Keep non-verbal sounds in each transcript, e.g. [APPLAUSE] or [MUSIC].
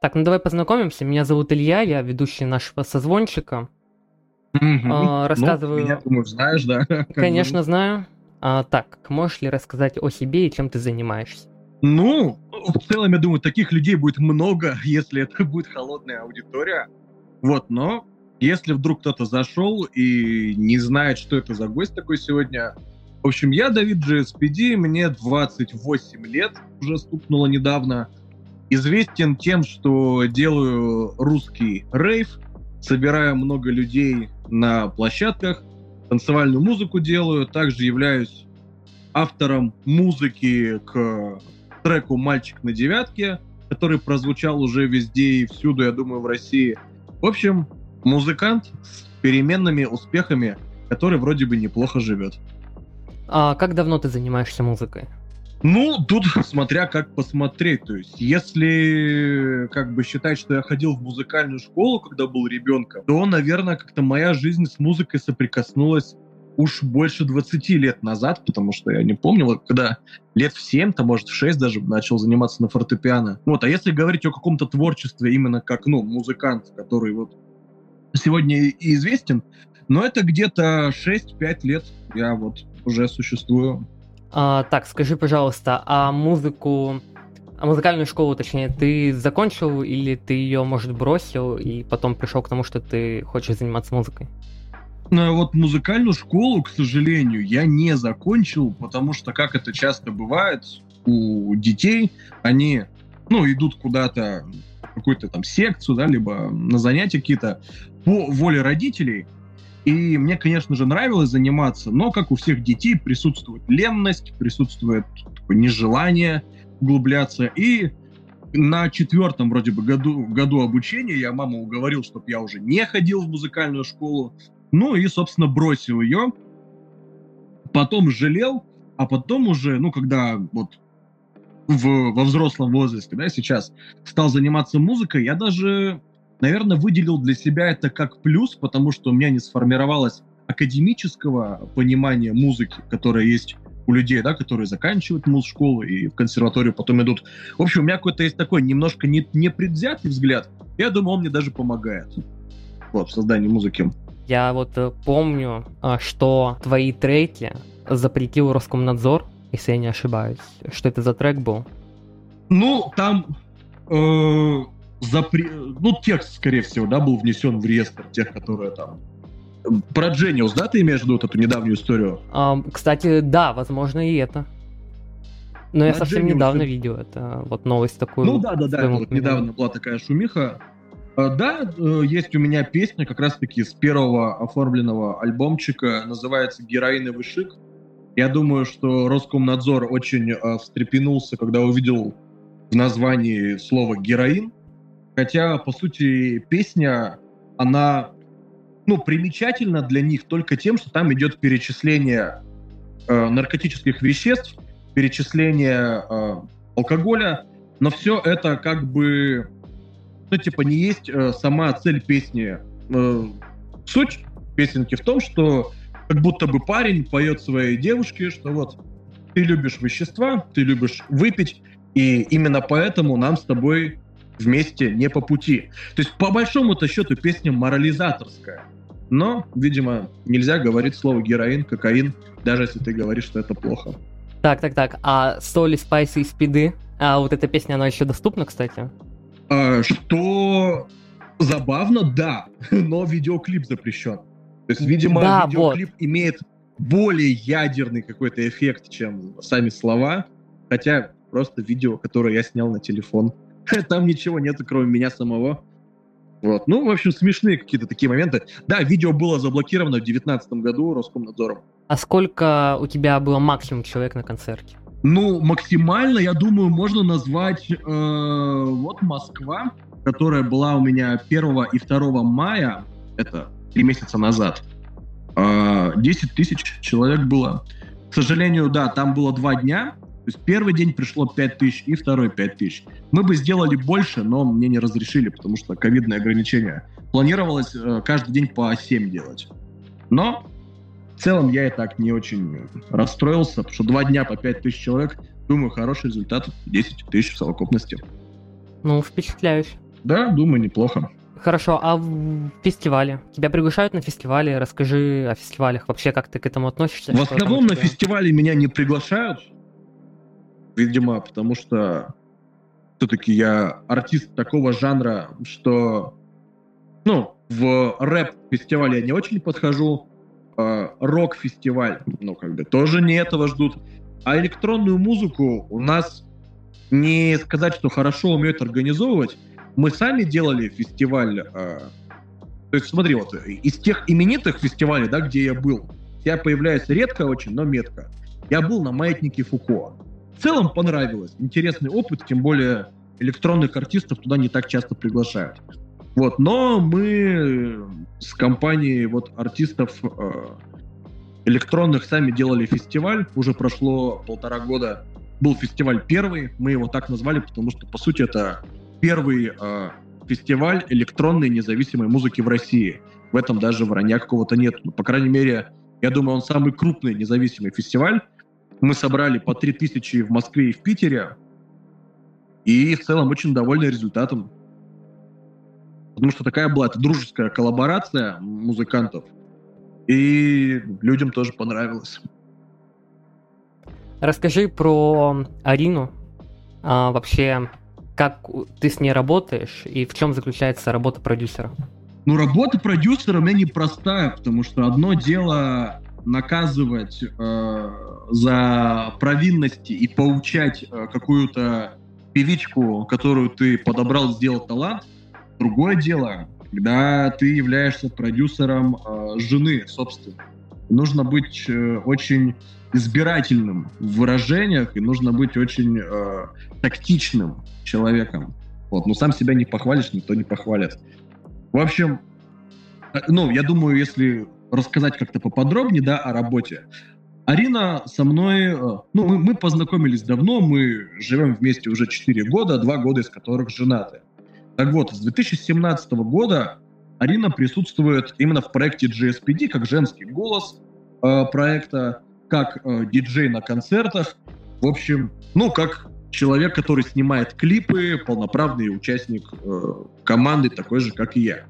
Так, ну давай познакомимся. Меня зовут Илья, я ведущий нашего созвончика. А, рассказываю... Ну, меня, думаю, знаешь, да? [LAUGHS] Конечно, знаю. А, так, можешь ли рассказать о себе и чем ты занимаешься? Ну, в целом, я думаю, таких людей будет много, [LAUGHS] если это будет холодная аудитория. Вот, но если вдруг кто-то зашел и не знает, что это за гость такой сегодня, в общем, я Давид GSPD, мне 28 лет, уже стукнуло недавно. Известен тем, что делаю русский рейв, собираю много людей на площадках, танцевальную музыку делаю, также являюсь автором музыки к треку «Мальчик на девятке», который прозвучал уже везде и всюду, я думаю, в России. В общем, музыкант с переменными успехами, который вроде бы неплохо живет. А как давно ты занимаешься музыкой? Ну, тут смотря как посмотреть. То есть, если как бы считать, что я ходил в музыкальную школу, когда был ребенком, то, наверное, как-то моя жизнь с музыкой соприкоснулась уж больше 20 лет назад, потому что я не помню, вот когда лет в 7, то может в 6 даже начал заниматься на фортепиано. Вот, а если говорить о каком-то творчестве именно как, ну, музыкант, который вот сегодня и известен, но это где-то 6-5 лет я вот уже существую. А, так, скажи, пожалуйста, а музыку, а музыкальную школу, точнее, ты закончил или ты ее, может, бросил и потом пришел к тому, что ты хочешь заниматься музыкой? Ну, вот музыкальную школу, к сожалению, я не закончил, потому что, как это часто бывает у детей, они, ну, идут куда-то какую-то там секцию, да, либо на занятия какие-то по воле родителей, и мне, конечно же, нравилось заниматься, но, как у всех детей, присутствует ленность, присутствует такое нежелание углубляться. И на четвертом вроде бы году, году обучения я маму уговорил, чтобы я уже не ходил в музыкальную школу. Ну и, собственно, бросил ее. Потом жалел, а потом уже, ну, когда вот в, во взрослом возрасте, да, сейчас стал заниматься музыкой, я даже наверное, выделил для себя это как плюс, потому что у меня не сформировалось академического понимания музыки, которое есть у людей, да, которые заканчивают муз-школу и в консерваторию потом идут. В общем, у меня какой-то есть такой немножко не, непредвзятый взгляд. Я думаю, он мне даже помогает вот, в создании музыки. Я вот э, помню, а, что твои треки запретил Роскомнадзор, если я не ошибаюсь. Что это за трек был? Ну, там э, запре... ну, текст, скорее всего, да, был внесен в реестр тех, которые там про Джениус, да, ты имеешь в виду вот эту недавнюю историю? Um, кстати, да, возможно, и это. Но я совсем Genius... недавно видел это, вот новость такую. Ну да, да, да, вот недавно была такая шумиха. А, да, э, есть у меня песня как раз-таки с первого оформленного альбомчика, называется «Героиновый шик». Я думаю, что Роскомнадзор очень э, встрепенулся, когда увидел в названии слово «героин», Хотя, по сути, песня, она, ну, примечательна для них только тем, что там идет перечисление э, наркотических веществ, перечисление э, алкоголя, но все это как бы, ну, типа, не есть э, сама цель песни. Э, суть песенки в том, что как будто бы парень поет своей девушке, что вот ты любишь вещества, ты любишь выпить, и именно поэтому нам с тобой вместе не по пути. То есть, по большому-то счету, песня морализаторская. Но, видимо, нельзя говорить слово героин, кокаин, даже если ты говоришь, что это плохо. Так, так, так. А соли, спайсы и спиды? А вот эта песня, она еще доступна, кстати? А, что забавно, да, [LAUGHS] но видеоклип запрещен. То есть, видимо, да, видеоклип вот. имеет более ядерный какой-то эффект, чем сами слова. Хотя просто видео, которое я снял на телефон. [LAUGHS] Там ничего нету, кроме меня самого. Вот. Ну, в общем, смешные какие-то такие моменты. Да, видео было заблокировано в 2019 году Роскомнадзором. А сколько у тебя было максимум человек на концерте? Ну, максимально, я думаю, можно назвать э, вот Москва, которая была у меня 1 и 2 мая, это три месяца назад. Э, 10 тысяч человек было. К сожалению, да, там было два дня, то есть первый день пришло 5 тысяч и второй 5 тысяч. Мы бы сделали больше, но мне не разрешили, потому что ковидные ограничения. Планировалось э, каждый день по 7 делать. Но в целом я и так не очень расстроился, потому что два дня по 5 тысяч человек, думаю, хороший результат, 10 тысяч в совокупности. Ну, впечатляюще. Да, думаю, неплохо. Хорошо, а в фестивале? Тебя приглашают на фестивали? Расскажи о фестивалях. Вообще, как ты к этому относишься? В основном на фестивале меня не приглашают. Видимо, потому что все-таки я артист такого жанра, что ну, в рэп-фестивале я не очень подхожу, э, рок-фестиваль, ну, как бы, тоже не этого ждут. А электронную музыку у нас не сказать, что хорошо умеют организовывать. Мы сами делали фестиваль. Э, то есть, смотри, вот из тех именитых фестивалей, да, где я был, я появляюсь редко очень, но метко. Я был на маятнике Фуко. В целом понравилось. Интересный опыт, тем более электронных артистов туда не так часто приглашают. Вот, но мы с компанией вот артистов э, электронных сами делали фестиваль. Уже прошло полтора года. Был фестиваль первый. Мы его так назвали, потому что, по сути, это первый э, фестиваль электронной независимой музыки в России. В этом даже вранья какого-то нет. Ну, по крайней мере, я думаю, он самый крупный независимый фестиваль. Мы собрали по 3000 в Москве и в Питере. И в целом очень довольны результатом. Потому что такая была это дружеская коллаборация музыкантов. И людям тоже понравилось. Расскажи про Арину. А, вообще, как ты с ней работаешь и в чем заключается работа продюсера? Ну, работа продюсера у меня непростая, потому что одно дело наказывать э, за провинности и поучать э, какую-то певичку, которую ты подобрал, сделал талант. Другое дело, когда ты являешься продюсером э, жены, собственно. Нужно быть э, очень избирательным в выражениях и нужно быть очень э, тактичным человеком. Вот, но сам себя не похвалишь, никто не похвалит. В общем, э, ну, я думаю, если рассказать как-то поподробнее, да, о работе. Арина со мной, э, ну, мы, мы познакомились давно, мы живем вместе уже 4 года, 2 года из которых женаты. Так вот, с 2017 года Арина присутствует именно в проекте GSPD как женский голос э, проекта, как э, диджей на концертах. В общем, ну, как человек, который снимает клипы, полноправный участник э, команды, такой же, как и я.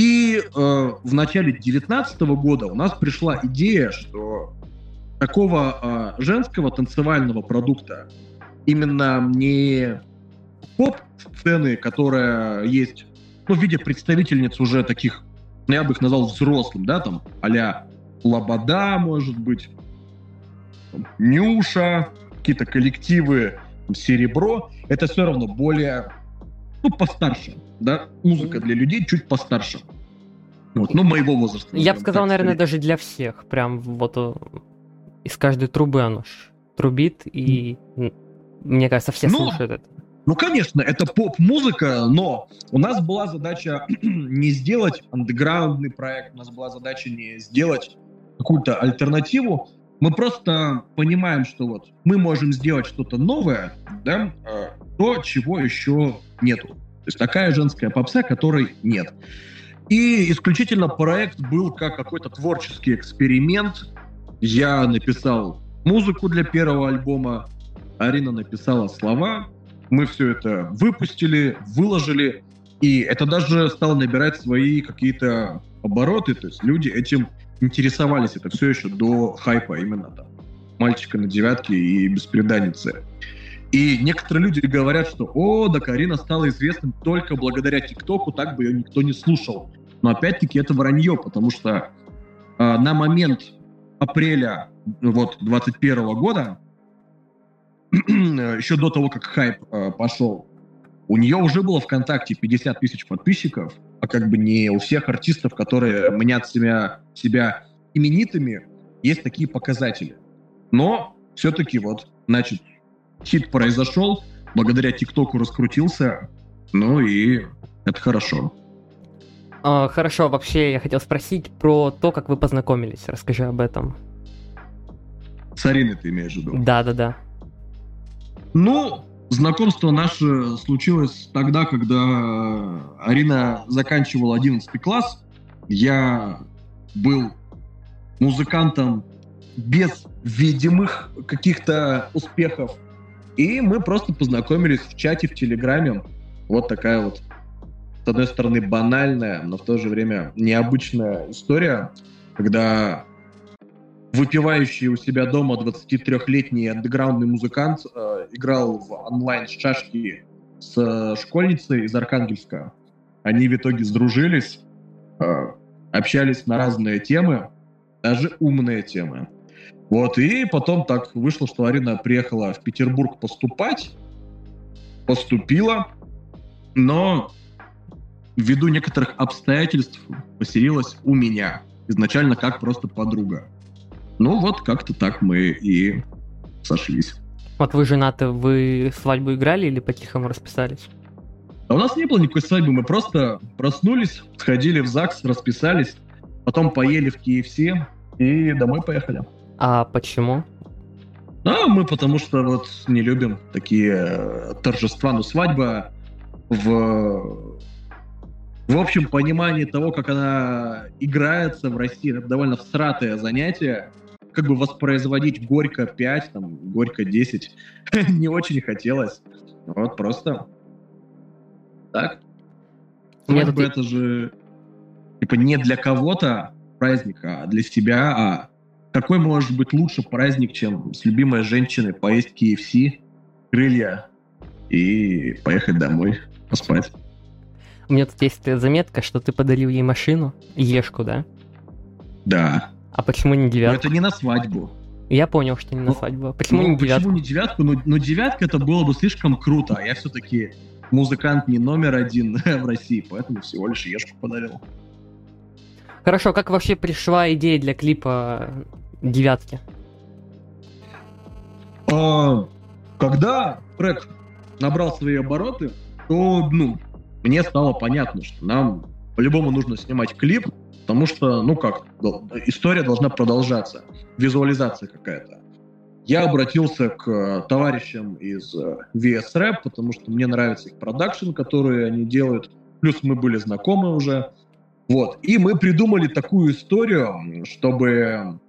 И э, в начале 2019 года у нас пришла идея, что такого э, женского танцевального продукта, именно не поп-сцены, которая есть ну, в виде представительниц уже таких, ну, я бы их назвал взрослым, да, там, а-ля Лобода, может быть, Нюша, какие-то коллективы, Серебро, это все равно более, ну, постарше, да, музыка для людей чуть постарше. Вот, ну, моего возраста. Я бы сказал, наверное, даже для всех. Прям вот из каждой трубы оно трубит, и мне кажется, все ну, слушают это. Ну, конечно, это поп-музыка, но у нас была задача [CLEARS THROAT] не сделать андеграундный проект, у нас была задача не сделать какую-то альтернативу. Мы просто понимаем, что вот мы можем сделать что-то новое, да, а, то, чего еще нету. То есть такая женская попса, которой нет. И исключительно проект был как какой-то творческий эксперимент. Я написал музыку для первого альбома, Арина написала слова, мы все это выпустили, выложили, и это даже стало набирать свои какие-то обороты, то есть люди этим интересовались, это все еще до хайпа именно там мальчика на девятке и беспреданницы. И некоторые люди говорят, что «О, да Карина стала известным только благодаря ТикТоку, так бы ее никто не слушал». Но опять-таки это вранье, потому что э, на момент апреля вот 21 года [CLEARS THROAT] еще до того, как хайп э, пошел, у нее уже было ВКонтакте 50 тысяч подписчиков, а как бы не у всех артистов, которые мнят себя, себя именитыми, есть такие показатели. Но все-таки вот, значит, хит произошел, благодаря ТикТоку раскрутился, ну и это хорошо. А, хорошо, вообще я хотел спросить про то, как вы познакомились. Расскажи об этом. С Ариной ты имеешь в виду? Да, да, да. Ну, знакомство наше случилось тогда, когда Арина заканчивала 11 класс. Я был музыкантом без видимых каких-то успехов. И мы просто познакомились в чате в Телеграме. Вот такая вот с одной стороны, банальная, но в то же время необычная история, когда выпивающий у себя дома 23-летний андеграундный музыкант э, играл в онлайн шашки с э, школьницей из Архангельска. Они в итоге сдружились, э, общались на разные темы, даже умные темы. Вот, и потом так вышло, что Арина приехала в Петербург поступать, поступила, но ввиду некоторых обстоятельств поселилась у меня. Изначально как просто подруга. Ну вот как-то так мы и сошлись. Вот вы женаты, вы свадьбу играли или по-тихому расписались? А у нас не было никакой свадьбы, мы просто проснулись, сходили в ЗАГС, расписались, потом поели в KFC и домой поехали. А почему? А мы потому что вот не любим такие э, торжества, ну свадьба в в общем понимании того, как она играется в России, это довольно всратое занятие как бы воспроизводить Горько 5, там, Горько 10 [LAUGHS] не очень хотелось. Вот просто так. Как бы это же типа не для кого-то праздник, а для себя. А какой может быть лучше праздник, чем с любимой женщиной поесть KFC, крылья и поехать домой поспать? У меня тут есть заметка, что ты подарил ей машину, Ешку, да? Да. А почему не девятку? Но это не на свадьбу. Я понял, что не на ну, свадьбу. Почему ну, не девятку? Почему не девятку? Ну, ну девятка это было бы слишком круто, а я все-таки музыкант не номер один [LAUGHS] в России, поэтому всего лишь ешку подарил. Хорошо, как вообще пришла идея для клипа девятки? А, когда трек набрал свои обороты, то, ну, мне стало понятно, что нам по-любому нужно снимать клип, Потому что, ну как, история должна продолжаться, визуализация какая-то. Я обратился к товарищам из э, VS Rap, потому что мне нравится их продакшн, который они делают. Плюс мы были знакомы уже. Вот. И мы придумали такую историю, чтобы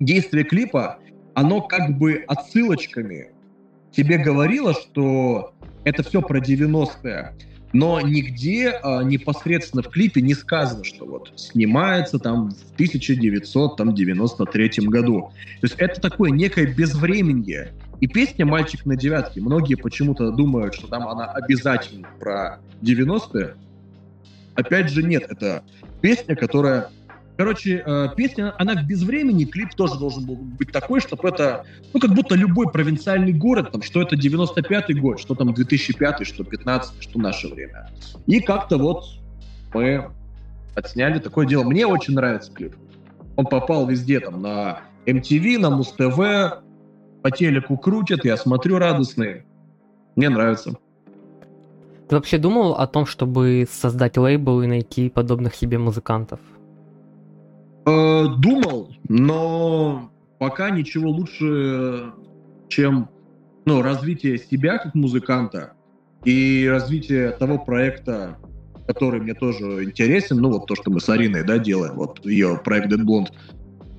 действие клипа, оно как бы отсылочками тебе говорило, что это все про 90-е но нигде а, непосредственно в клипе не сказано, что вот снимается там в 1993 году. То есть это такое некое безвременье. И песня «Мальчик на девятке», многие почему-то думают, что там она обязательно про 90-е. Опять же, нет, это песня, которая Короче, э, песня, она в безвремени, клип тоже должен был быть такой, чтобы это, ну, как будто любой провинциальный город, там, что это 95-й год, что там 2005 что 15 что наше время. И как-то вот мы отсняли такое дело. Мне очень нравится клип. Он попал везде, там, на MTV, на Муз-ТВ, по телеку крутят, я смотрю радостный. Мне нравится. Ты вообще думал о том, чтобы создать лейбл и найти подобных себе музыкантов? Э, думал, но пока ничего лучше, чем ну, развитие себя как музыканта и развитие того проекта, который мне тоже интересен, ну вот то, что мы с Ариной, да, делаем, вот ее проект Dead Blonde.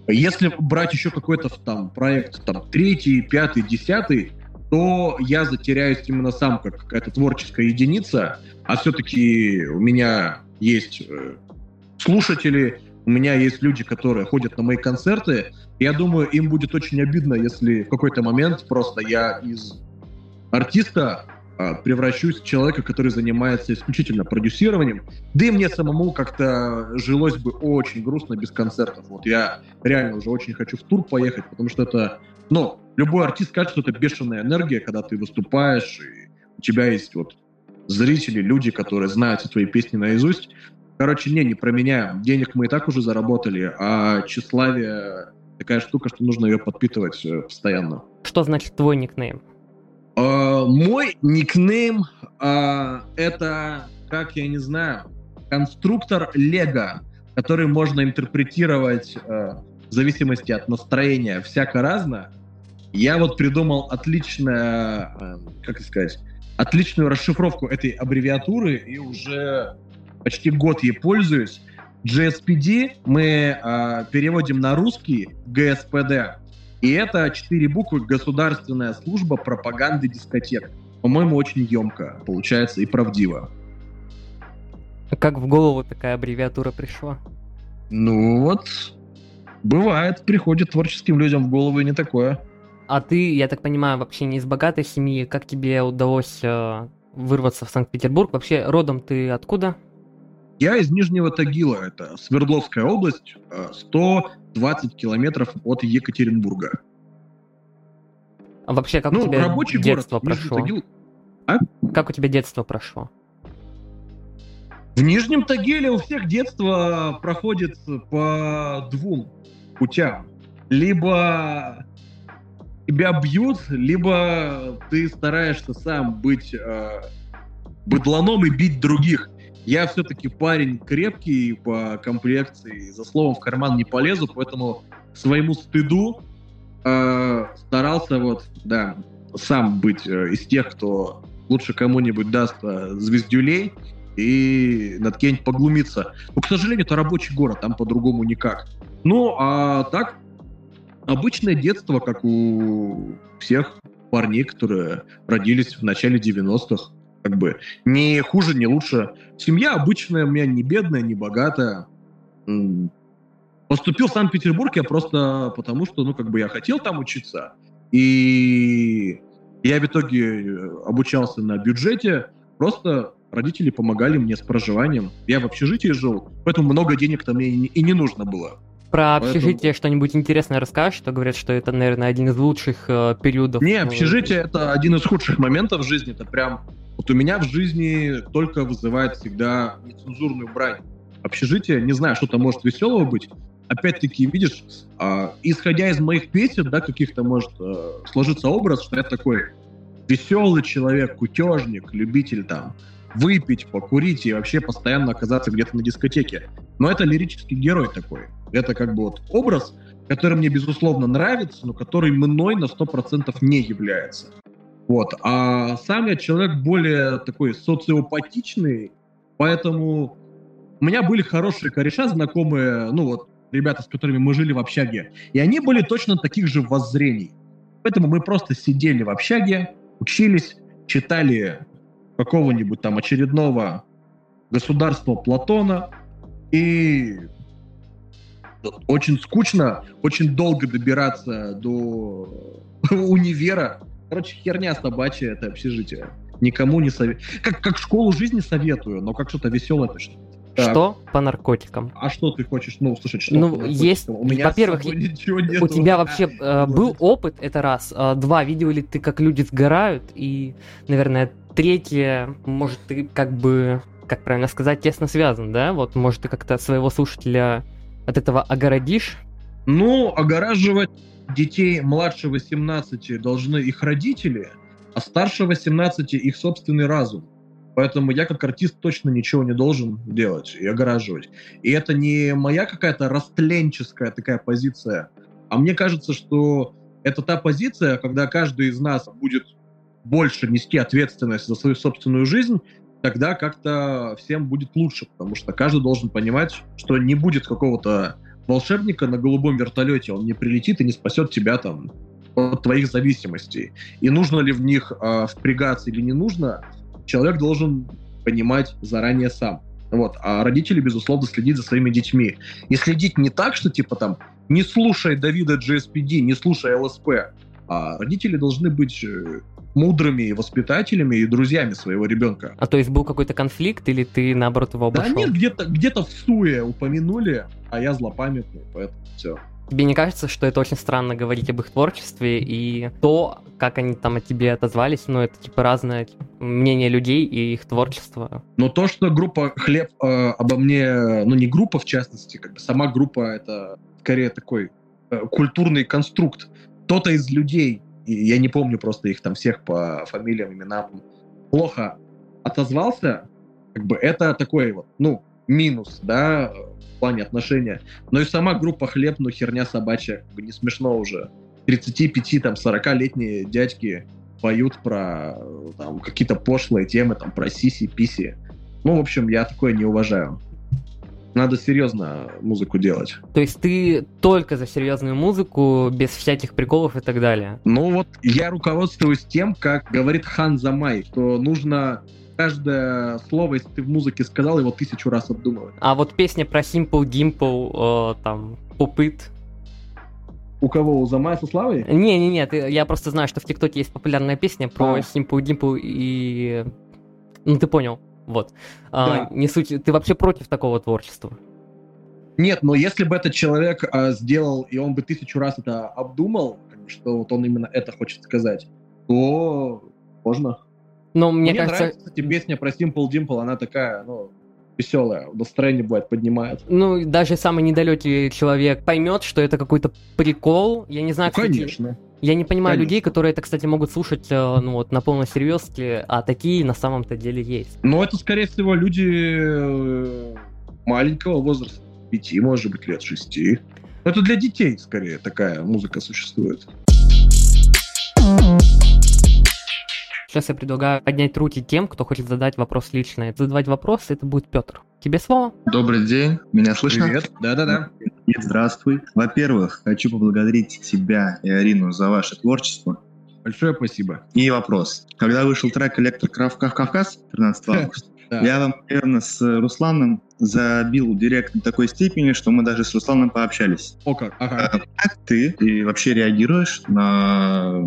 Если брать еще какой-то там проект, там, третий, пятый, десятый, то я затеряюсь именно сам как какая-то творческая единица, а все-таки у меня есть э, слушатели, у меня есть люди, которые ходят на мои концерты. Я думаю, им будет очень обидно, если в какой-то момент просто я из артиста а, превращусь в человека, который занимается исключительно продюсированием. Да и мне самому как-то жилось бы очень грустно без концертов. Вот я реально уже очень хочу в тур поехать, потому что это, ну, любой артист скажет, что это бешеная энергия, когда ты выступаешь, и у тебя есть вот зрители, люди, которые знают твои песни наизусть. Короче, не, не про меня. Денег мы и так уже заработали, а тщеславие такая штука, что нужно ее подпитывать э, постоянно. Что значит твой никнейм? Uh, мой никнейм uh, это, как я не знаю, конструктор Лего, который можно интерпретировать uh, в зависимости от настроения всяко разно. Я вот придумал отличное, как сказать, отличную расшифровку этой аббревиатуры и уже почти год ей пользуюсь. GSPD мы э, переводим на русский ГСПД. И это четыре буквы «Государственная служба пропаганды дискотек». По-моему, очень емко получается и правдиво. Как в голову такая аббревиатура пришла? Ну вот, бывает, приходит творческим людям в голову и не такое. А ты, я так понимаю, вообще не из богатой семьи. Как тебе удалось э, вырваться в Санкт-Петербург? Вообще, родом ты откуда? Я из Нижнего Тагила, это Свердловская область, 120 километров от Екатеринбурга. А вообще, как ну, у тебя рабочий детство город, прошло? Тагил... А? Как у тебя детство прошло? В Нижнем Тагиле у всех детство проходит по двум путям. Либо тебя бьют, либо ты стараешься сам быть э, быдланом и бить других. Я все-таки парень крепкий по комплекции, за словом в карман не полезу, поэтому своему стыду э, старался вот, да, сам быть э, из тех, кто лучше кому-нибудь даст э, звездюлей и над кем-нибудь поглумиться. Но, к сожалению, это рабочий город, там по-другому никак. Ну, а так, обычное детство, как у всех парней, которые родились в начале 90-х. Как бы не хуже, не лучше. Семья обычная, у меня не бедная, не богатая. Поступил в Санкт-Петербург я просто потому, что, ну, как бы я хотел там учиться. И я в итоге э, обучался на бюджете. Просто родители помогали мне с проживанием. Я в общежитии жил, поэтому много денег там мне и не нужно было. Про общежитие Поэтому... что-нибудь интересное расскажешь, что говорят, что это, наверное, один из лучших э, периодов. Не, общежитие это один из худших моментов в жизни. Это прям вот у меня в жизни только вызывает всегда нецензурную брань. Общежитие, не знаю, что там может веселого быть. Опять-таки, видишь, э, исходя из моих песен, да, каких-то может э, сложиться образ, что я такой веселый человек, кутежник, любитель там выпить, покурить и вообще постоянно оказаться где-то на дискотеке. Но это лирический герой такой. Это как бы вот образ, который мне, безусловно, нравится, но который мной на 100% не является. Вот. А сам я человек более такой социопатичный, поэтому у меня были хорошие кореша, знакомые, ну вот, ребята, с которыми мы жили в общаге, и они были точно таких же воззрений. Поэтому мы просто сидели в общаге, учились, читали какого-нибудь там очередного государства Платона, и очень скучно, очень долго добираться до [LAUGHS] универа. Короче, херня собачья это общежитие. Никому не советую. Как, как школу жизни советую, но как что-то веселое точно. Так. Что по наркотикам? А что ты хочешь, ну, слушать, что Ну, есть, у меня во-первых, ничего нет. У тебя вообще э, был опыт, это раз. Э, два, видел ли ты, как люди сгорают? И, наверное, третье, может, ты как бы, как правильно сказать, тесно связан, да? Вот, может, ты как-то своего слушателя от этого огородишь? Ну, огораживать детей младше 18 должны их родители, а старше 18 их собственный разум. Поэтому я как артист точно ничего не должен делать и огораживать. И это не моя какая-то растленческая такая позиция, а мне кажется, что это та позиция, когда каждый из нас будет больше нести ответственность за свою собственную жизнь, тогда как-то всем будет лучше, потому что каждый должен понимать, что не будет какого-то волшебника на голубом вертолете, он не прилетит и не спасет тебя там от твоих зависимостей. И нужно ли в них э, впрягаться или не нужно, человек должен понимать заранее сам. Вот. А родители, безусловно, следить за своими детьми. И следить не так, что типа там не слушай Давида GSPD, не слушай ЛСП, а родители должны быть э, мудрыми воспитателями и друзьями своего ребенка. А то есть был какой-то конфликт, или ты наоборот его обошел? Да нет, где-то где в суе упомянули, а я злопамятный, поэтому все. Тебе не кажется, что это очень странно говорить об их творчестве и то, как они там о тебе отозвались, ну, это типа разное мнение людей и их творчество? Но то, что группа Хлеб э, обо мне, ну, не группа в частности, как бы сама группа это скорее такой э, культурный конструкт. Кто-то из людей я не помню просто их там всех по фамилиям, именам, плохо отозвался, как бы это такой вот, ну, минус, да, в плане отношения. Но и сама группа «Хлеб», ну, херня собачья, как бы не смешно уже. 35, там, 40-летние дядьки поют про там какие-то пошлые темы, там, про сиси-писи. Ну, в общем, я такое не уважаю. Надо серьезно музыку делать. То есть ты только за серьезную музыку, без всяких приколов и так далее? Ну вот я руководствуюсь тем, как говорит Хан Замай, что нужно каждое слово, если ты в музыке сказал, его тысячу раз обдумывать. А вот песня про Simple Dimple, э, там, Pupit, у кого? У Замая со Славой? Не-не-не, я просто знаю, что в ТикТоке есть популярная песня про а. Simple Dimple и... Ну, ты понял. Вот. А, да. А, не суть. Ты вообще против такого творчества? Нет, но если бы этот человек а, сделал, и он бы тысячу раз это обдумал, что вот он именно это хочет сказать, то можно. Но мне, мне кажется... нравится, кстати, песня про Simple Dimple, она такая, ну, веселая, настроение бывает поднимает. Ну, даже самый недалекий человек поймет, что это какой-то прикол. Я не знаю, ну, конечно. Я не понимаю Конечно. людей, которые это, кстати, могут слушать э, ну, вот, на полной серьезке, а такие на самом-то деле есть. Ну, это, скорее всего, люди э, маленького возраста, пяти, может быть, лет шести. Это для детей, скорее, такая музыка существует. Сейчас я предлагаю поднять руки тем, кто хочет задать вопрос лично. Задавать вопрос это будет Петр. Тебе слово. Добрый день. Меня слышно? Привет. Да-да-да. Здравствуй. Во-первых, хочу поблагодарить тебя и Арину за ваше творчество. Большое спасибо. И вопрос. Когда вышел трек «Электро Кавказ» 13 [LAUGHS] августа, я вам, наверное, с Русланом забил директ до такой степени, что мы даже с Русланом пообщались. О как, ага. А, как ты, ты вообще реагируешь на...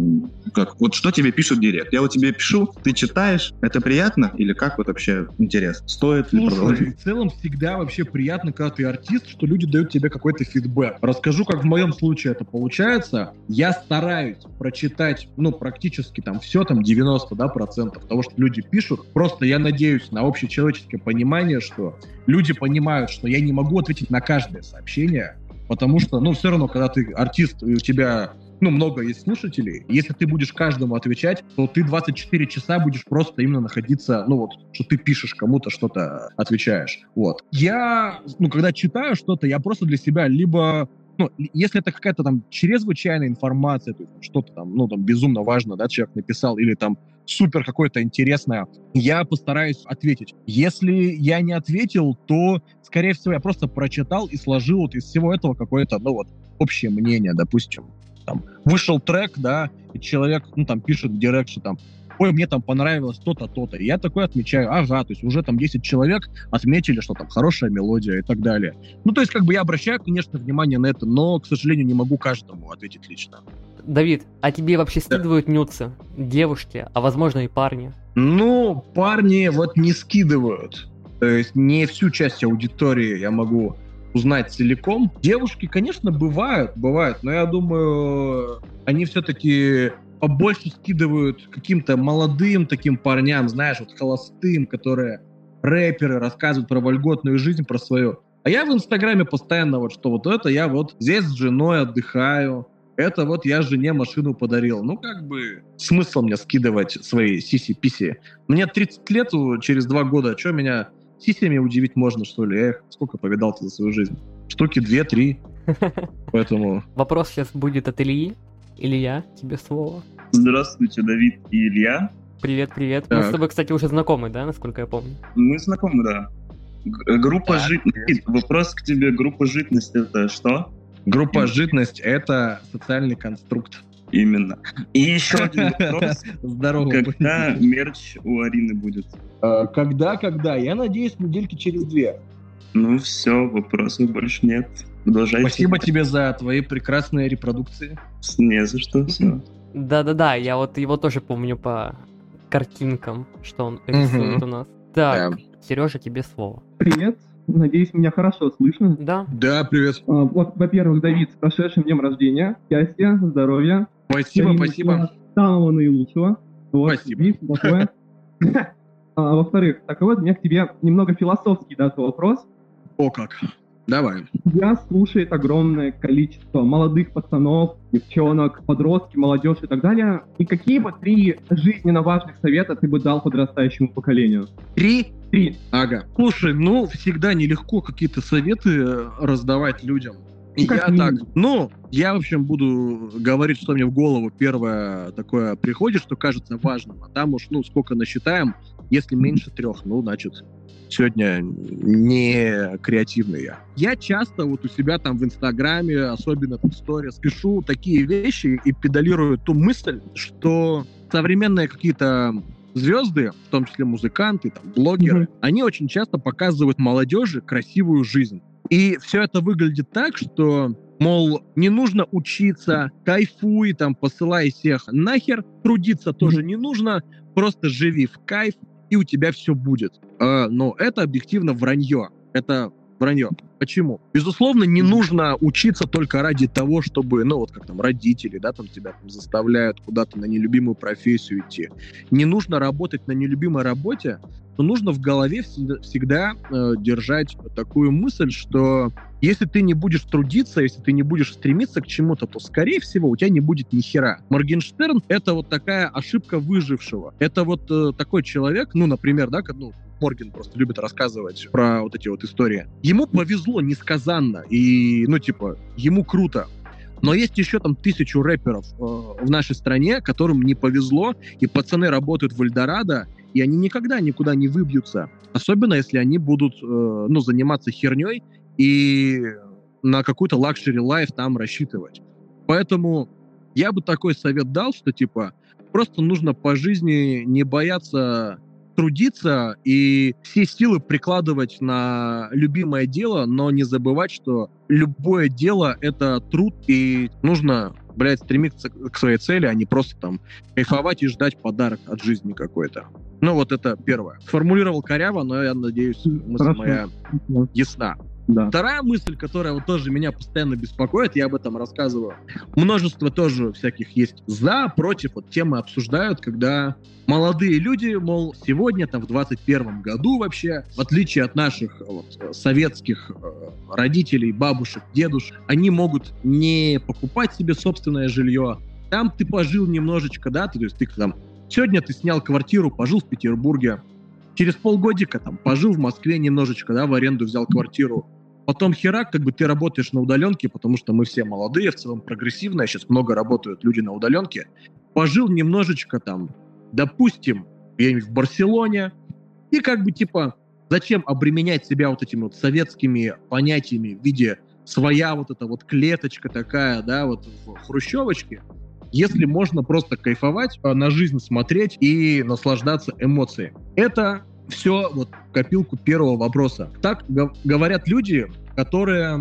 Как? Вот что тебе пишут директ? Я вот тебе пишу, ты читаешь, это приятно? Или как вот вообще интересно? Стоит ли продолжать? в целом всегда вообще приятно, когда ты артист, что люди дают тебе какой-то фидбэк. Расскажу, как в моем случае это получается. Я стараюсь прочитать, ну, практически там все, там 90, да, процентов того, что люди пишут. Просто я надеюсь на общечеловеческое понимание, что люди понимают, что я не могу ответить на каждое сообщение, потому что, ну, все равно, когда ты артист, и у тебя ну, много есть слушателей. Если ты будешь каждому отвечать, то ты 24 часа будешь просто именно находиться, ну вот, что ты пишешь кому-то, что-то отвечаешь. Вот. Я, ну, когда читаю что-то, я просто для себя либо ну, если это какая-то там чрезвычайная информация, то есть что-то там, ну, там, безумно важно, да, человек написал, или там супер какое-то интересное, я постараюсь ответить. Если я не ответил, то, скорее всего, я просто прочитал и сложил вот из всего этого какое-то, ну, вот, общее мнение, допустим. Там, вышел трек, да, и человек, ну, там, пишет в директ, что там, ой, мне там понравилось то-то, то-то. И я такой отмечаю, ага, то есть уже там 10 человек отметили, что там хорошая мелодия и так далее. Ну, то есть как бы я обращаю, конечно, внимание на это, но, к сожалению, не могу каждому ответить лично. Давид, а тебе вообще скидывают да. нюцы? Девушки, а возможно и парни? Ну, парни вот не скидывают. То есть не всю часть аудитории я могу узнать целиком. Девушки, конечно, бывают, бывают, но я думаю, они все-таки побольше скидывают каким-то молодым таким парням, знаешь, вот холостым, которые рэперы рассказывают про вольготную жизнь, про свою. А я в Инстаграме постоянно вот, что вот это я вот здесь с женой отдыхаю, это вот я жене машину подарил. Ну, как бы, смысл мне скидывать свои сиси-писи? Мне 30 лет через два года, что меня сисями удивить можно, что ли? Эх, сколько повидал ты за свою жизнь? Штуки две-три. [LAUGHS] Поэтому... Вопрос сейчас будет от Ильи. Илья, тебе слово. Здравствуйте, Давид и Илья. Привет, привет. Так. Мы с тобой, кстати, уже знакомы, да, насколько я помню? Мы знакомы, да. Г- группа житность. Вопрос к тебе. Группа житность это что? Группа житность это социальный конструкт. Именно. И еще один [LAUGHS] вопрос. Здорово. Когда мерч у Арины будет? А, когда, когда? Я надеюсь, недельки через две. Ну все, вопросов больше нет. Продолжайте. Спасибо тебе за твои прекрасные репродукции. Не за что, все. Да-да-да, я вот его тоже помню по картинкам, что он рисует у нас. Так, Сережа, тебе слово. Привет. Надеюсь, меня хорошо слышно. Да. Да, привет. А, вот, во-первых, Давид, с прошедшим днем рождения. Счастья, здоровья. Спасибо, спасибо. Самого наилучшего. Вот, спасибо. [LAUGHS] А, во-вторых, такой вот у меня к тебе немного философский даже вопрос. О как. Давай. Я слушает огромное количество молодых пацанов, девчонок, подростки, молодежь и так далее. И какие бы три жизненно важных совета ты бы дал подрастающему поколению? Три? Три. Ага. Слушай, ну, всегда нелегко какие-то советы э, раздавать людям. И как я минимум. так, ну, я, в общем, буду говорить, что мне в голову первое такое приходит, что кажется важным, а там уж, ну, сколько насчитаем, если меньше трех, ну, значит, сегодня не креативный я. Я часто вот у себя там в Инстаграме, особенно в сторис, пишу такие вещи и педалирую ту мысль, что современные какие-то звезды, в том числе музыканты, там, блогеры, mm-hmm. они очень часто показывают молодежи красивую жизнь. И все это выглядит так, что Мол, не нужно учиться, кайфуй, там, посылай всех нахер, трудиться тоже не нужно, просто живи в кайф, и у тебя все будет. Э, но это объективно вранье. Это вранье. Почему? Безусловно, не нужно учиться только ради того, чтобы, ну вот как там родители, да, там тебя там, заставляют куда-то на нелюбимую профессию идти. Не нужно работать на нелюбимой работе, но нужно в голове всегда э, держать такую мысль, что если ты не будешь трудиться, если ты не будешь стремиться к чему-то, то, скорее всего, у тебя не будет ни хера. Моргенштерн — это вот такая ошибка выжившего. Это вот э, такой человек, ну, например, да, ну, Морген просто любит рассказывать про вот эти вот истории. Ему повезло несказанно, и, ну, типа, ему круто. Но есть еще там тысячу рэперов э, в нашей стране, которым не повезло, и пацаны работают в Эльдорадо, и они никогда никуда не выбьются. Особенно, если они будут, э, ну, заниматься херней и на какую-то luxury life там рассчитывать. Поэтому я бы такой совет дал, что типа просто нужно по жизни не бояться трудиться и все силы прикладывать на любимое дело, но не забывать, что любое дело — это труд, и нужно, блядь, стремиться к своей цели, а не просто там кайфовать и ждать подарок от жизни какой-то. Ну, вот это первое. Сформулировал коряво, но я надеюсь, мысль Хорошо. моя ясна. Да. Вторая мысль, которая вот тоже меня постоянно беспокоит, я об этом рассказываю. Множество тоже всяких есть за, против, вот темы обсуждают, когда молодые люди, мол, сегодня, там, в 21 году вообще, в отличие от наших вот, советских э, родителей, бабушек, дедушек, они могут не покупать себе собственное жилье, там ты пожил немножечко, да, то есть ты там, сегодня ты снял квартиру, пожил в Петербурге, через полгодика там пожил в Москве немножечко, да, в аренду взял квартиру, Потом херак, как бы ты работаешь на удаленке, потому что мы все молодые, в целом прогрессивные, сейчас много работают люди на удаленке. Пожил немножечко там, допустим, где-нибудь в Барселоне, и как бы типа, зачем обременять себя вот этими вот советскими понятиями в виде своя вот эта вот клеточка такая, да, вот в хрущевочке, если можно просто кайфовать, а, на жизнь смотреть и наслаждаться эмоцией. Это все вот копилку первого вопроса. Так говорят люди, которые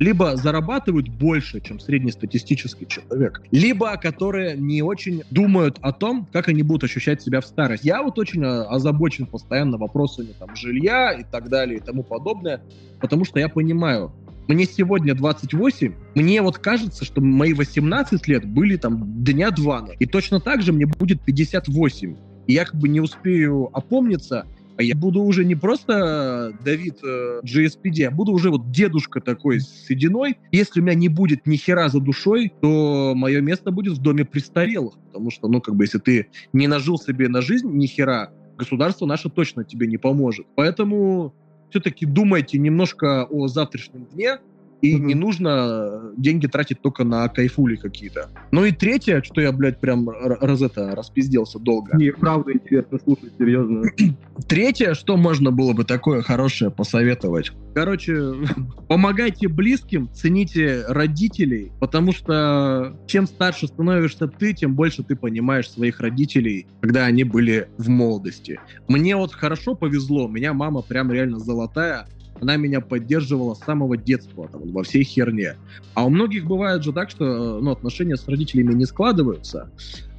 либо зарабатывают больше, чем среднестатистический человек, либо которые не очень думают о том, как они будут ощущать себя в старости. Я вот очень а, озабочен постоянно вопросами там жилья и так далее и тому подобное, потому что я понимаю, мне сегодня 28, мне вот кажется, что мои 18 лет были там дня два, и точно так же мне будет 58. И я как бы не успею опомниться, а я буду уже не просто Давид э, GSPD, а буду уже вот дедушка такой с сединой. Если у меня не будет ни хера за душой, то мое место будет в доме престарелых. Потому что, ну, как бы, если ты не нажил себе на жизнь ни хера, государство наше точно тебе не поможет. Поэтому все-таки думайте немножко о завтрашнем дне, и mm-hmm. не нужно деньги тратить только на кайфули какие-то. Ну и третье, что я, блядь, прям раз это распизделся долго. Не, правда интересно слушать, серьезно. [CLEARS THROAT] Третье, что можно было бы такое хорошее посоветовать. Короче, [LAUGHS] помогайте близким, цените родителей, потому что чем старше становишься ты, тем больше ты понимаешь своих родителей, когда они были в молодости. Мне вот хорошо повезло, у меня мама прям реально золотая, она меня поддерживала с самого детства там, во всей херне. А у многих бывает же так, что ну, отношения с родителями не складываются,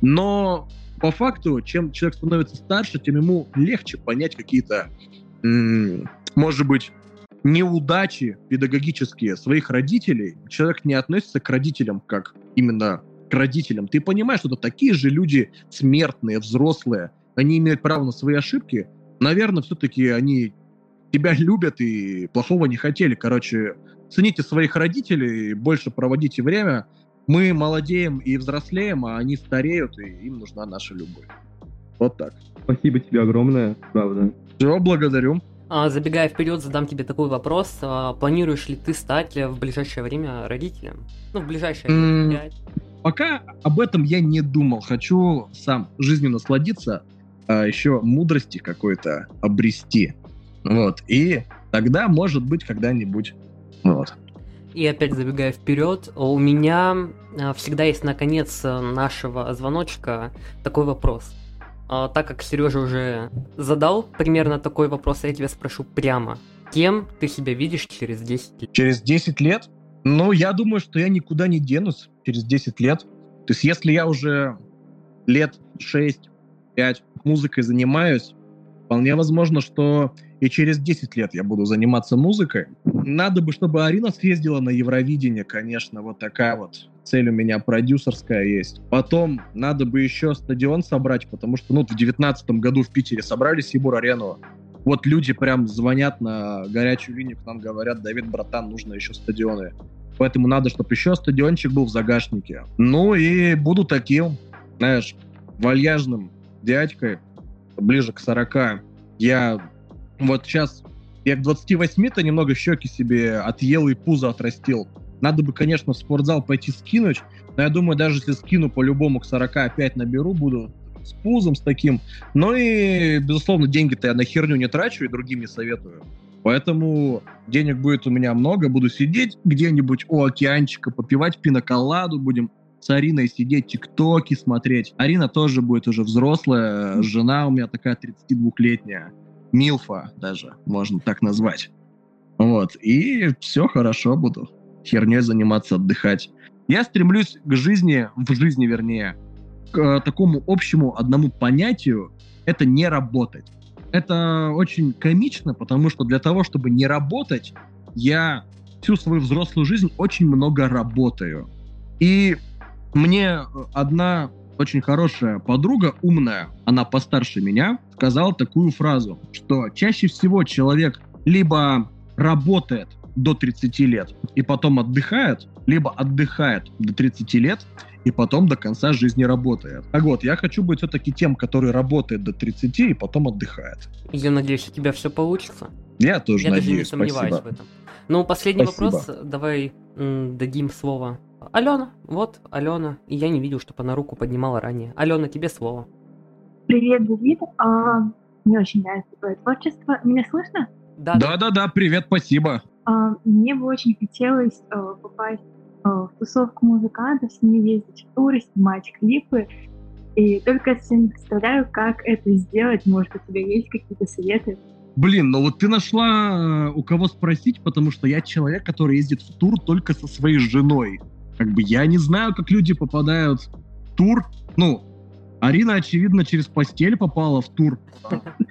но по факту, чем человек становится старше, тем ему легче понять какие-то, может быть, неудачи педагогические своих родителей. Человек не относится к родителям как именно к родителям. Ты понимаешь, что это такие же люди смертные, взрослые, они имеют право на свои ошибки. Наверное, все-таки они тебя любят и плохого не хотели. Короче, цените своих родителей, больше проводите время. Мы молодеем и взрослеем, а они стареют, и им нужна наша любовь. Вот так. Спасибо тебе огромное, правда. Все, благодарю. А, забегая вперед, задам тебе такой вопрос. А, планируешь ли ты стать в ближайшее время родителем? Ну, в ближайшее время. Mm, пока об этом я не думал. Хочу сам жизнью насладиться, а еще мудрости какой-то обрести. Вот. И тогда, может быть, когда-нибудь. Вот. И опять забегая вперед, у меня а, всегда есть на конец нашего звоночка такой вопрос. а, так как Сережа уже задал примерно такой вопрос, я тебя спрошу прямо. Кем ты себя видишь через 10 лет? Через 10 лет? Ну, я думаю, что я никуда не денусь через 10 лет. То есть, если я уже лет 6-5 музыкой занимаюсь, вполне возможно, что и через 10 лет я буду заниматься музыкой. Надо бы, чтобы Арина съездила на Евровидение, конечно, вот такая вот цель у меня продюсерская есть. Потом надо бы еще стадион собрать, потому что, ну, в девятнадцатом году в Питере собрали Сибур-арену. Вот люди прям звонят на горячую линию к нам, говорят, Давид, братан, нужно еще стадионы. Поэтому надо, чтобы еще стадиончик был в загашнике. Ну и буду таким, знаешь, вальяжным дядькой, ближе к 40. Я вот сейчас, я к 28-то немного щеки себе отъел и пузо отрастил. Надо бы, конечно, в спортзал пойти скинуть, но я думаю, даже если скину по-любому к 40 опять наберу, буду с пузом, с таким. Но и, безусловно, деньги-то я на херню не трачу и другим не советую. Поэтому денег будет у меня много, буду сидеть где-нибудь у океанчика, попивать пиноколаду, будем с Ариной сидеть, тиктоки смотреть. Арина тоже будет уже взрослая, жена у меня такая 32-летняя, Милфа даже, можно так назвать. Вот, и все хорошо буду херней заниматься, отдыхать. Я стремлюсь к жизни, в жизни вернее, к э, такому общему одному понятию, это не работать. Это очень комично, потому что для того, чтобы не работать, я всю свою взрослую жизнь очень много работаю. И мне одна очень хорошая подруга, умная, она постарше меня, сказала такую фразу, что чаще всего человек либо работает до 30 лет и потом отдыхает, либо отдыхает до 30 лет и потом до конца жизни работает. Так вот, я хочу быть все-таки тем, который работает до 30 и потом отдыхает. Я надеюсь, у тебя все получится. Я тоже я надеюсь. Даже не сомневаюсь спасибо. в этом. Ну, последний Спасибо. вопрос. Давай м, дадим слово. Алена, вот Алена. И я не видел, чтобы она руку поднимала ранее. Алена, тебе слово. Привет, Давид. А, мне очень нравится твое творчество. Меня слышно? Да, Да, да, да, привет, спасибо. А, мне бы очень хотелось а, попасть а, в тусовку музыкантов, с ними ездить в туры, снимать клипы. И только себе не представляю, как это сделать. Может, у тебя есть какие-то советы? Блин, ну вот ты нашла э, у кого спросить, потому что я человек, который ездит в тур только со своей женой. Как бы я не знаю, как люди попадают в тур. Ну, Арина, очевидно, через постель попала в тур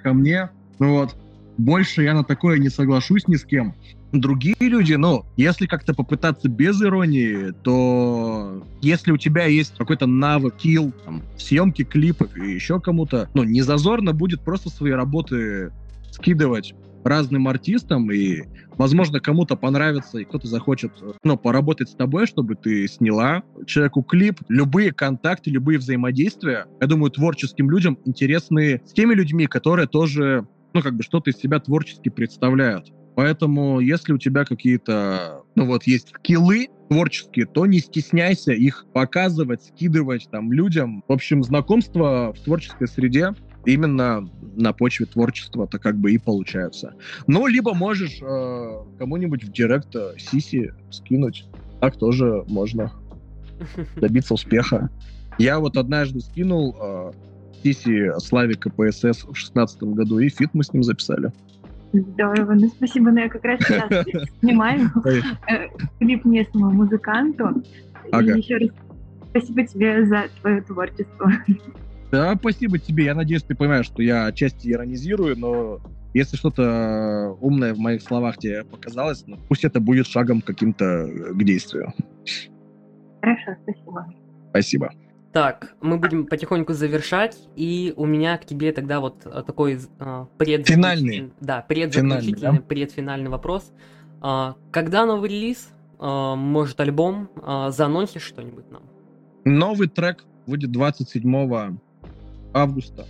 ко мне. Ну вот. Больше я на такое не соглашусь ни с кем. Другие люди, ну, если как-то попытаться без иронии, то если у тебя есть какой-то навык, килл, там, съемки клипов и еще кому-то, ну, не зазорно будет просто свои работы скидывать разным артистам, и, возможно, кому-то понравится, и кто-то захочет, ну, поработать с тобой, чтобы ты сняла человеку клип. Любые контакты, любые взаимодействия, я думаю, творческим людям интересны с теми людьми, которые тоже, ну, как бы что-то из себя творчески представляют. Поэтому, если у тебя какие-то, ну вот, есть скиллы творческие, то не стесняйся их показывать, скидывать там людям. В общем, знакомство в творческой среде именно на почве творчества-то как бы и получается. Ну, либо можешь э, кому-нибудь в директ э, Сиси скинуть. Так тоже можно [LAUGHS] добиться успеха. Я вот однажды скинул э, Сиси Славе КПСС в шестнадцатом году, и фит мы с ним записали. Здорово, ну спасибо, но я как раз сейчас [LAUGHS] снимаю э, клип местному музыканту. Ага. И еще раз спасибо тебе за твое творчество. Да, спасибо тебе. Я надеюсь, ты понимаешь, что я отчасти иронизирую, но если что-то умное в моих словах тебе показалось, ну, пусть это будет шагом каким-то к действию. Хорошо, спасибо. Спасибо. Так, мы будем потихоньку завершать, и у меня к тебе тогда вот э, такой э, предзаключительный, Финальный. да, предзаключительный, Финальный, да? предфинальный вопрос. А, когда новый релиз? А, может, альбом? А, заанонсишь что-нибудь нам? Новый трек выйдет 27 августа.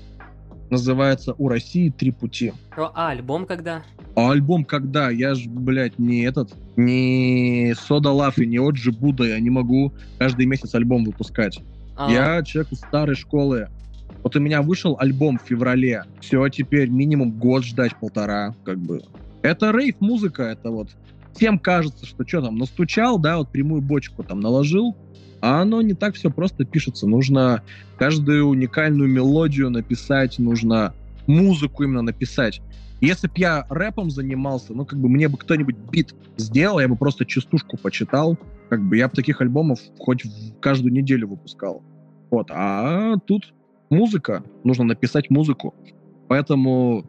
Называется «У России три пути». А, альбом когда? А альбом когда? Я ж, блядь, не этот, не Сода Лав и не Оджи Будда. Я не могу каждый месяц альбом выпускать. А, Я человек из старой школы. Вот у меня вышел альбом в феврале. Все, теперь минимум год ждать, полтора, как бы. Это рейв-музыка, это вот... Всем кажется, что что там, настучал, да, вот прямую бочку там наложил, А оно не так все просто пишется. Нужно каждую уникальную мелодию написать, нужно музыку именно написать. Если бы я рэпом занимался, ну, как бы мне бы кто-нибудь бит сделал, я бы просто частушку почитал, как бы я бы таких альбомов хоть каждую неделю выпускал. Вот, а тут музыка, нужно написать музыку. Поэтому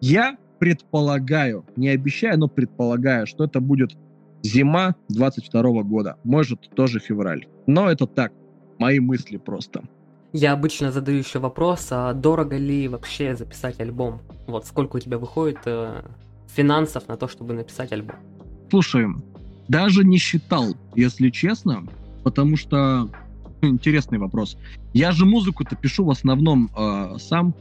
я предполагаю, не обещаю, но предполагаю, что это будет зима 22 года, может тоже февраль. Но это так, мои мысли просто. Я обычно задаю еще вопрос, а дорого ли вообще записать альбом? Вот сколько у тебя выходит э, финансов на то, чтобы написать альбом? Слушай, даже не считал, если честно, потому что интересный вопрос. Я же музыку-то пишу в основном э, сам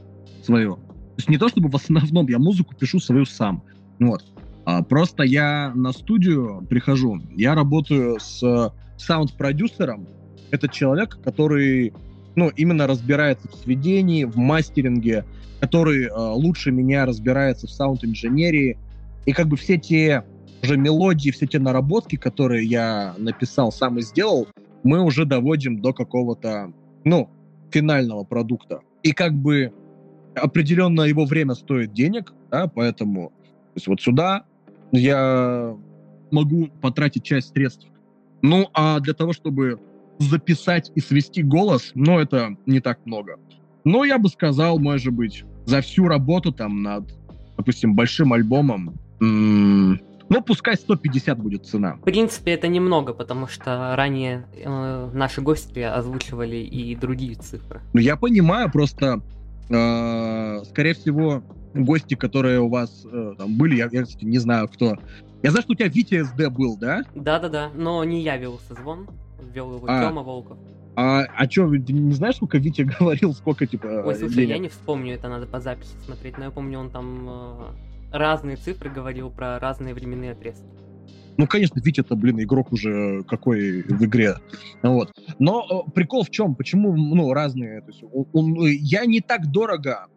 свою. То есть не то чтобы в основном, я музыку пишу свою сам. Вот. А просто я на студию прихожу, я работаю с саунд-продюсером. Это человек, который ну, именно разбирается в сведении, в мастеринге, который э, лучше меня разбирается в саунд-инженерии. И как бы все те уже мелодии, все те наработки, которые я написал, сам и сделал, мы уже доводим до какого-то, ну, финального продукта. И как бы определенно его время стоит денег, да, поэтому то есть вот сюда я могу потратить часть средств. Ну, а для того, чтобы записать и свести голос, ну, это не так много. Но я бы сказал, может быть, за всю работу там над, допустим, большим альбомом, м- ну, пускай 150 будет цена. В принципе, это немного, потому что ранее э, наши гости озвучивали и другие цифры. Ну, я понимаю, просто, э, скорее всего, гости, которые у вас э, там были, я, я, кстати, не знаю, кто. Я знаю, что у тебя Витя СД был, да? Да-да-да, но не я вел созвон вел его а, Тёма Волков. А, а чё, ты не знаешь, сколько Витя [LAUGHS] говорил, сколько, типа... Ой, слушай, денег? я не вспомню, это надо по записи смотреть, но я помню, он там э, разные цифры говорил про разные временные отрезки. Ну, конечно, Витя это, блин, игрок уже какой в игре. Вот. Но э, прикол в чем? Почему, ну, разные? То есть, он, он, я не так дорого э,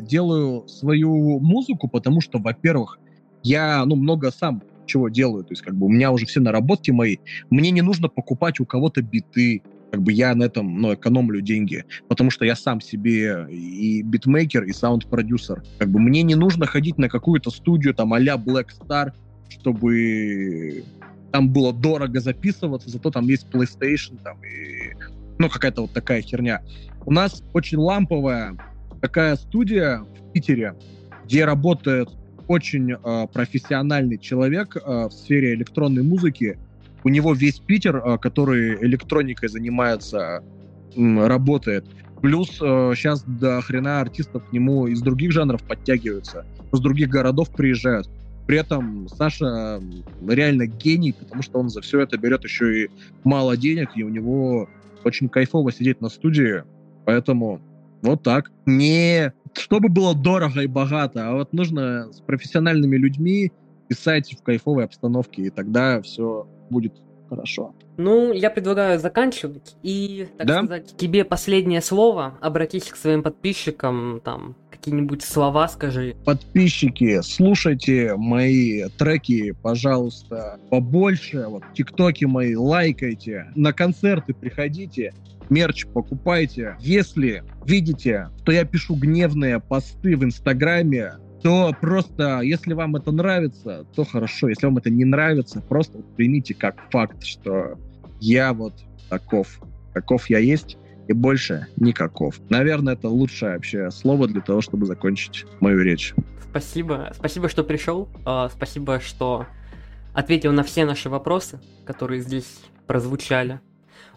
делаю свою музыку, потому что, во-первых, я, ну, много сам чего делаю. То есть, как бы у меня уже все наработки мои. Мне не нужно покупать у кого-то биты. Как бы я на этом, ну, экономлю деньги. Потому что я сам себе и битмейкер, и саунд-продюсер. Как бы мне не нужно ходить на какую-то студию, там, а-ля Black Star, чтобы там было дорого записываться, зато там есть PlayStation, там, и, ну, какая-то вот такая херня. У нас очень ламповая такая студия в Питере, где работает очень э, профессиональный человек э, в сфере электронной музыки. У него весь Питер, э, который электроникой занимается, э, работает. Плюс э, сейчас до хрена артистов к нему из других жанров подтягиваются, с других городов приезжают. При этом Саша реально гений, потому что он за все это берет еще и мало денег, и у него очень кайфово сидеть на студии. Поэтому вот так. Не чтобы было дорого и богато, а вот нужно с профессиональными людьми писать в кайфовой обстановке, и тогда все будет хорошо. Ну, я предлагаю заканчивать и, так да? сказать, тебе последнее слово. Обратись к своим подписчикам, там, какие-нибудь слова скажи. Подписчики, слушайте мои треки, пожалуйста, побольше. Вот тиктоки мои лайкайте, на концерты приходите мерч покупайте. Если видите, что я пишу гневные посты в Инстаграме, то просто, если вам это нравится, то хорошо. Если вам это не нравится, просто примите как факт, что я вот таков. Таков я есть, и больше никаков. Наверное, это лучшее вообще слово для того, чтобы закончить мою речь. Спасибо. Спасибо, что пришел. А, спасибо, что ответил на все наши вопросы, которые здесь прозвучали.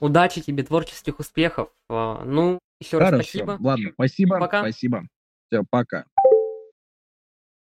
Удачи тебе, творческих успехов. А, ну, еще раз спасибо. Ладно, спасибо. Пока. Спасибо. Все, пока.